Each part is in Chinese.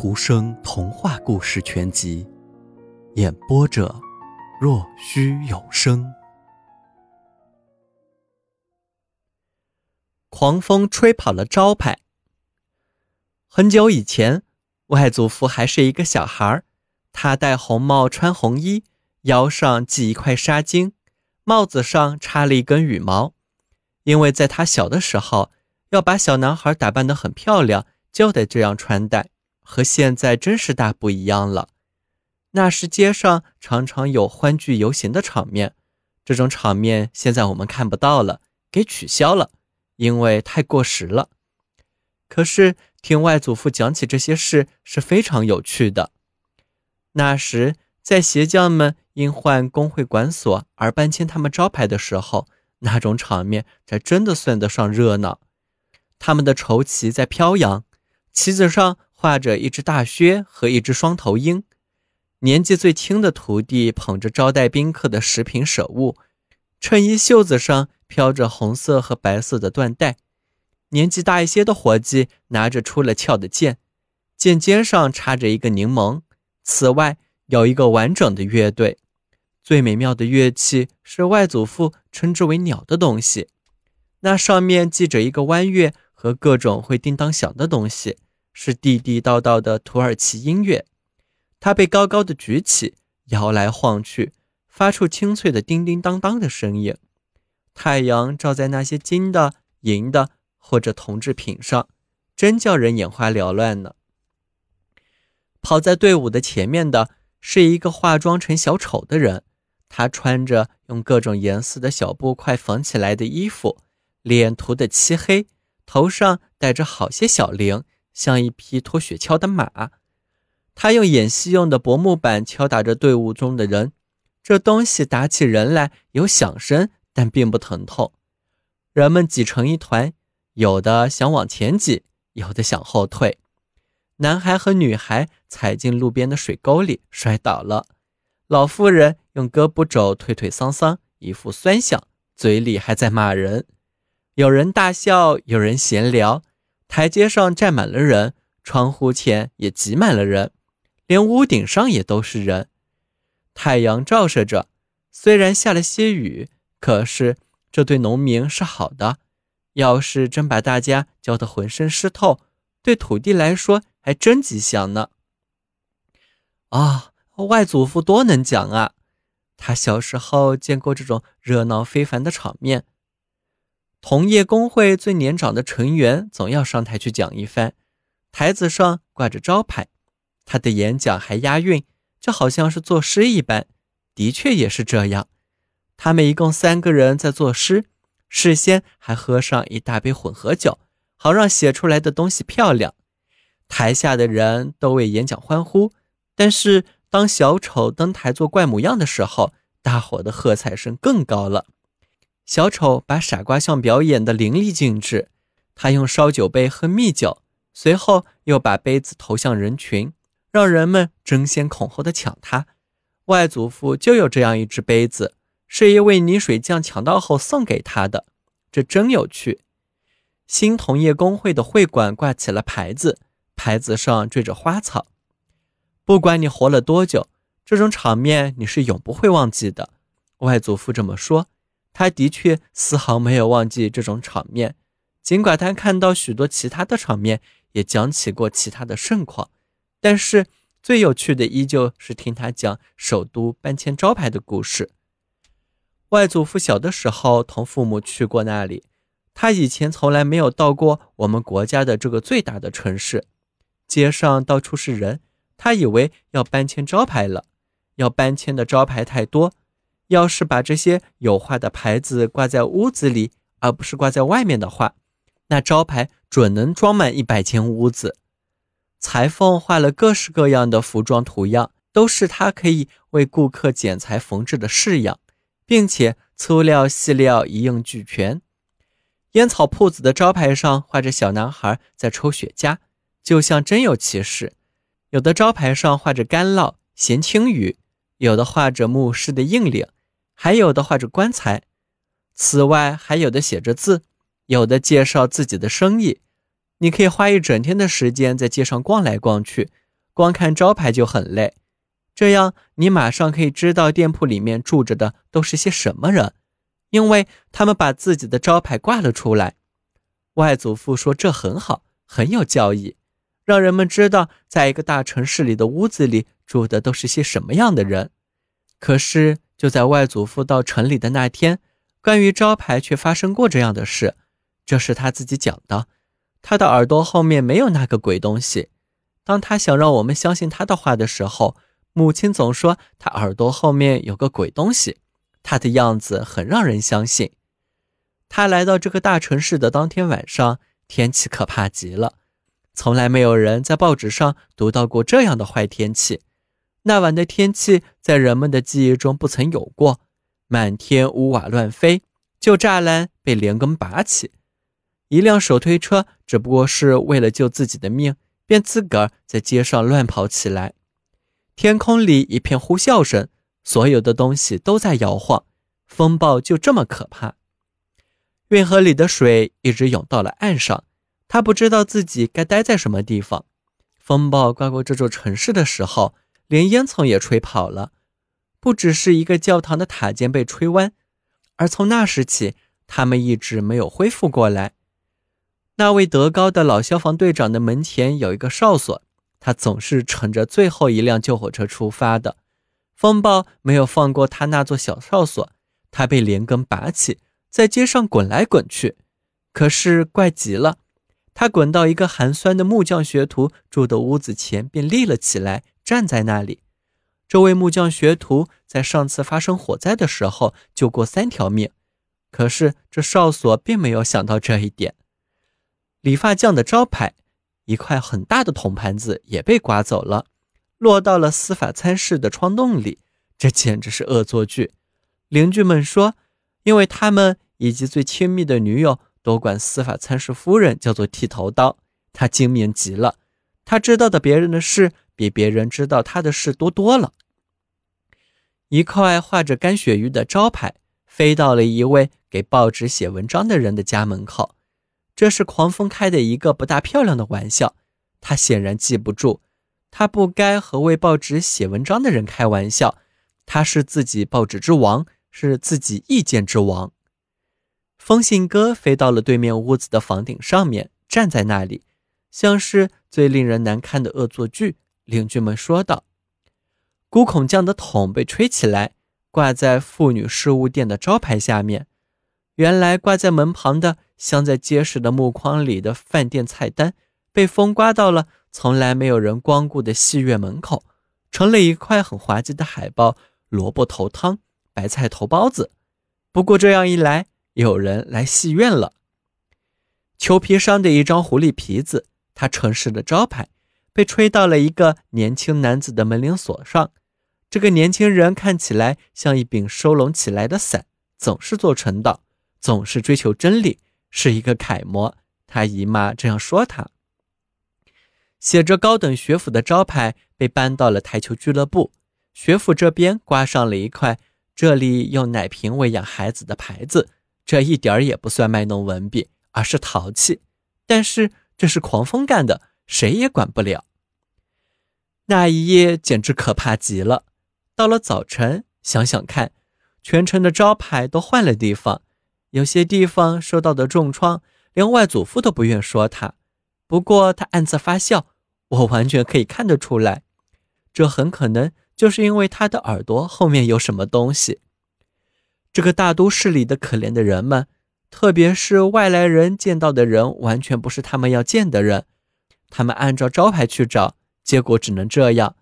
图生童话故事全集，演播者：若虚有声。狂风吹跑了招牌。很久以前，外祖父还是一个小孩儿，他戴红帽，穿红衣，腰上系一块纱巾，帽子上插了一根羽毛。因为在他小的时候，要把小男孩打扮得很漂亮，就得这样穿戴。和现在真是大不一样了。那时街上常常有欢聚游行的场面，这种场面现在我们看不到了，给取消了，因为太过时了。可是听外祖父讲起这些事是非常有趣的。那时在鞋匠们因换工会管所而搬迁他们招牌的时候，那种场面才真的算得上热闹。他们的绸旗在飘扬，旗子上。画着一只大靴和一只双头鹰，年纪最轻的徒弟捧着招待宾客的食品舍物，衬衣袖子上飘着红色和白色的缎带。年纪大一些的伙计拿着出了鞘的剑，剑尖上插着一个柠檬。此外，有一个完整的乐队，最美妙的乐器是外祖父称之为“鸟”的东西，那上面系着一个弯月和各种会叮当响的东西。是地地道道的土耳其音乐，它被高高的举起，摇来晃去，发出清脆的叮叮当当的声音。太阳照在那些金的、银的或者铜制品上，真叫人眼花缭乱呢。跑在队伍的前面的是一个化妆成小丑的人，他穿着用各种颜色的小布块缝起来的衣服，脸涂得漆黑，头上戴着好些小铃。像一匹拖雪橇的马，他用演戏用的薄木板敲打着队伍中的人。这东西打起人来有响声，但并不疼痛。人们挤成一团，有的想往前挤，有的想后退。男孩和女孩踩进路边的水沟里，摔倒了。老妇人用胳膊肘推推搡搡，一副酸相，嘴里还在骂人。有人大笑，有人闲聊。台阶上站满了人，窗户前也挤满了人，连屋顶上也都是人。太阳照射着，虽然下了些雨，可是这对农民是好的。要是真把大家浇得浑身湿透，对土地来说还真吉祥呢。啊，外祖父多能讲啊！他小时候见过这种热闹非凡的场面。同业工会最年长的成员总要上台去讲一番，台子上挂着招牌，他的演讲还押韵，就好像是作诗一般。的确也是这样，他们一共三个人在作诗，事先还喝上一大杯混合酒，好让写出来的东西漂亮。台下的人都为演讲欢呼，但是当小丑登台做怪模样的时候，大伙的喝彩声更高了。小丑把傻瓜相表演的淋漓尽致，他用烧酒杯喝蜜酒，随后又把杯子投向人群，让人们争先恐后的抢他。外祖父就有这样一只杯子，是一位泥水匠抢到后送给他的，这真有趣。新同业工会的会馆挂起了牌子，牌子上缀着花草。不管你活了多久，这种场面你是永不会忘记的。外祖父这么说。他的确丝毫没有忘记这种场面，尽管他看到许多其他的场面，也讲起过其他的盛况，但是最有趣的依旧是听他讲首都搬迁招牌的故事。外祖父小的时候同父母去过那里，他以前从来没有到过我们国家的这个最大的城市，街上到处是人，他以为要搬迁招牌了，要搬迁的招牌太多。要是把这些有画的牌子挂在屋子里，而不是挂在外面的话，那招牌准能装满一百间屋子。裁缝画了各式各样的服装图样，都是他可以为顾客剪裁缝制的式样，并且粗料细料一应俱全。烟草铺子的招牌上画着小男孩在抽雪茄，就像真有其事。有的招牌上画着干酪、咸青鱼，有的画着牧师的硬领。还有的画着棺材，此外还有的写着字，有的介绍自己的生意。你可以花一整天的时间在街上逛来逛去，光看招牌就很累。这样你马上可以知道店铺里面住着的都是些什么人，因为他们把自己的招牌挂了出来。外祖父说这很好，很有教义，让人们知道在一个大城市里的屋子里住的都是些什么样的人。可是就在外祖父到城里的那天，关于招牌却发生过这样的事，这是他自己讲的。他的耳朵后面没有那个鬼东西。当他想让我们相信他的话的时候。母亲总说他耳朵后面有个鬼东西，他的样子很让人相信。他来到这个大城市的当天晚上，天气可怕极了，从来没有人在报纸上读到过这样的坏天气。那晚的天气在人们的记忆中不曾有过，满天屋瓦乱飞，旧栅栏被连根拔起，一辆手推车只不过是为了救自己的命，便自个儿在街上乱跑起来。天空里一片呼啸声，所有的东西都在摇晃，风暴就这么可怕。运河里的水一直涌到了岸上，他不知道自己该待在什么地方。风暴刮过这座城市的时候，连烟囱也吹跑了。不只是一个教堂的塔尖被吹弯，而从那时起，他们一直没有恢复过来。那位德高的老消防队长的门前有一个哨所。他总是乘着最后一辆救火车出发的，风暴没有放过他那座小哨所，他被连根拔起，在街上滚来滚去。可是怪极了，他滚到一个寒酸的木匠学徒住的屋子前，便立了起来，站在那里。这位木匠学徒在上次发生火灾的时候救过三条命，可是这哨所并没有想到这一点。理发匠的招牌。一块很大的铜盘子也被刮走了，落到了司法参事的窗洞里。这简直是恶作剧。邻居们说，因为他们以及最亲密的女友都管司法参事夫人叫做剃头刀。他精明极了，他知道的别人的事比别人知道他的事多多了。一块画着干鳕鱼的招牌飞到了一位给报纸写文章的人的家门口。这是狂风开的一个不大漂亮的玩笑，他显然记不住，他不该和为报纸写文章的人开玩笑，他是自己报纸之王，是自己意见之王。风信鸽飞到了对面屋子的房顶上面，站在那里，像是最令人难堪的恶作剧。邻居们说道：“孤孔匠的桶被吹起来，挂在妇女事务店的招牌下面。原来挂在门旁的。”镶在结实的木框里的饭店菜单，被风刮到了从来没有人光顾的戏院门口，成了一块很滑稽的海报：萝卜头汤、白菜头包子。不过这样一来，有人来戏院了。裘皮商的一张狐狸皮子，他城市的招牌，被吹到了一个年轻男子的门铃锁上。这个年轻人看起来像一柄收拢起来的伞，总是做陈道，总是追求真理。是一个楷模，他姨妈这样说他。写着“高等学府”的招牌被搬到了台球俱乐部，学府这边挂上了一块“这里用奶瓶喂养孩子”的牌子，这一点儿也不算卖弄文笔，而是淘气。但是这是狂风干的，谁也管不了。那一夜简直可怕极了。到了早晨，想想看，全城的招牌都换了地方。有些地方受到的重创，连外祖父都不愿说他。不过他暗自发笑，我完全可以看得出来，这很可能就是因为他的耳朵后面有什么东西。这个大都市里的可怜的人们，特别是外来人见到的人，完全不是他们要见的人。他们按照招牌去找，结果只能这样。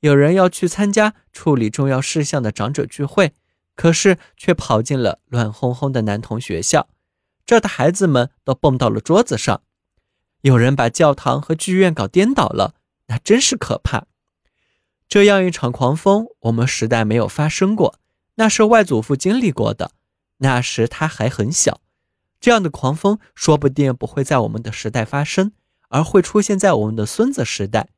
有人要去参加处理重要事项的长者聚会。可是却跑进了乱哄哄的男童学校，这的孩子们都蹦到了桌子上。有人把教堂和剧院搞颠倒了，那真是可怕。这样一场狂风，我们时代没有发生过，那是外祖父经历过的。那时他还很小，这样的狂风说不定不会在我们的时代发生，而会出现在我们的孙子时代。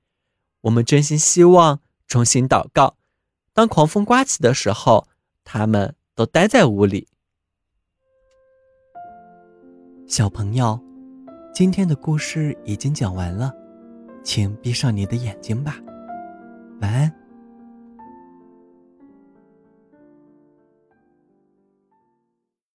我们真心希望，衷心祷告，当狂风刮起的时候。他们都待在屋里。小朋友，今天的故事已经讲完了，请闭上你的眼睛吧。晚安。